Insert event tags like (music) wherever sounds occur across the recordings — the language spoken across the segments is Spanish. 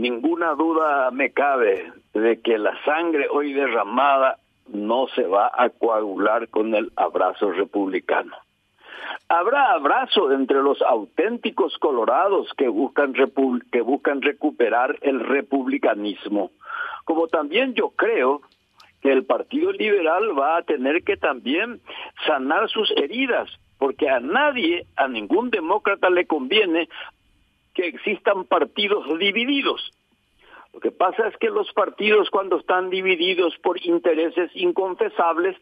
ninguna duda me cabe de que la sangre hoy derramada no se va a coagular con el abrazo republicano. Habrá abrazo entre los auténticos colorados que buscan, que buscan recuperar el republicanismo, como también yo creo que el Partido Liberal va a tener que también sanar sus heridas, porque a nadie, a ningún demócrata le conviene que existan partidos divididos. Lo que pasa es que los partidos cuando están divididos por intereses inconfesables,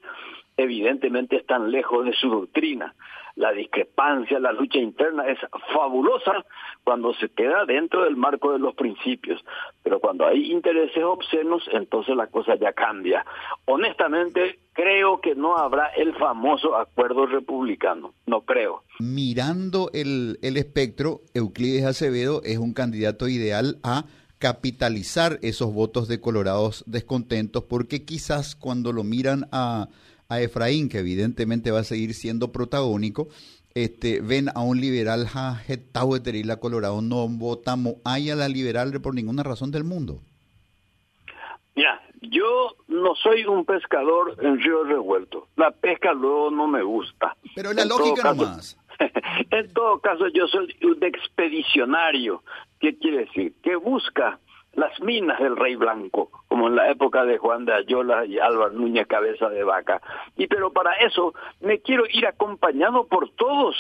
evidentemente están lejos de su doctrina la discrepancia, la lucha interna es fabulosa cuando se queda dentro del marco de los principios, pero cuando hay intereses obscenos, entonces la cosa ya cambia. Honestamente, creo que no habrá el famoso acuerdo republicano, no creo. Mirando el, el espectro, Euclides Acevedo es un candidato ideal a capitalizar esos votos de colorados descontentos, porque quizás cuando lo miran a a Efraín, que evidentemente va a seguir siendo protagónico, este, ven a un liberal jetado de la Colorado, no votamos a la liberal por ninguna razón del mundo. Mira, yo no soy un pescador en río revuelto. La pesca luego no me gusta. Pero la lógica nomás. (laughs) en todo caso, yo soy un expedicionario. ¿Qué quiere decir? Que busca las minas del Rey Blanco, como en la época de Juan de Ayola y Álvaro Núñez Cabeza de Vaca. Y pero para eso me quiero ir acompañado por todos.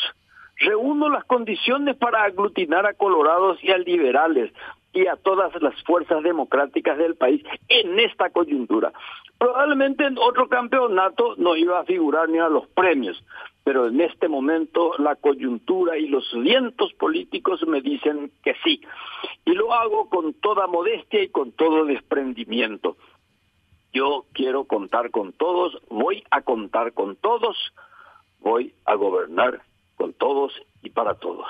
Reúno las condiciones para aglutinar a colorados y a liberales y a todas las fuerzas democráticas del país en esta coyuntura. Probablemente en otro campeonato no iba a figurar ni a los premios, pero en este momento la coyuntura y los vientos políticos me dicen que sí. Y lo hago con toda modestia y con todo desprendimiento. Yo quiero contar con todos, voy a contar con todos, voy a gobernar con todos y para todos.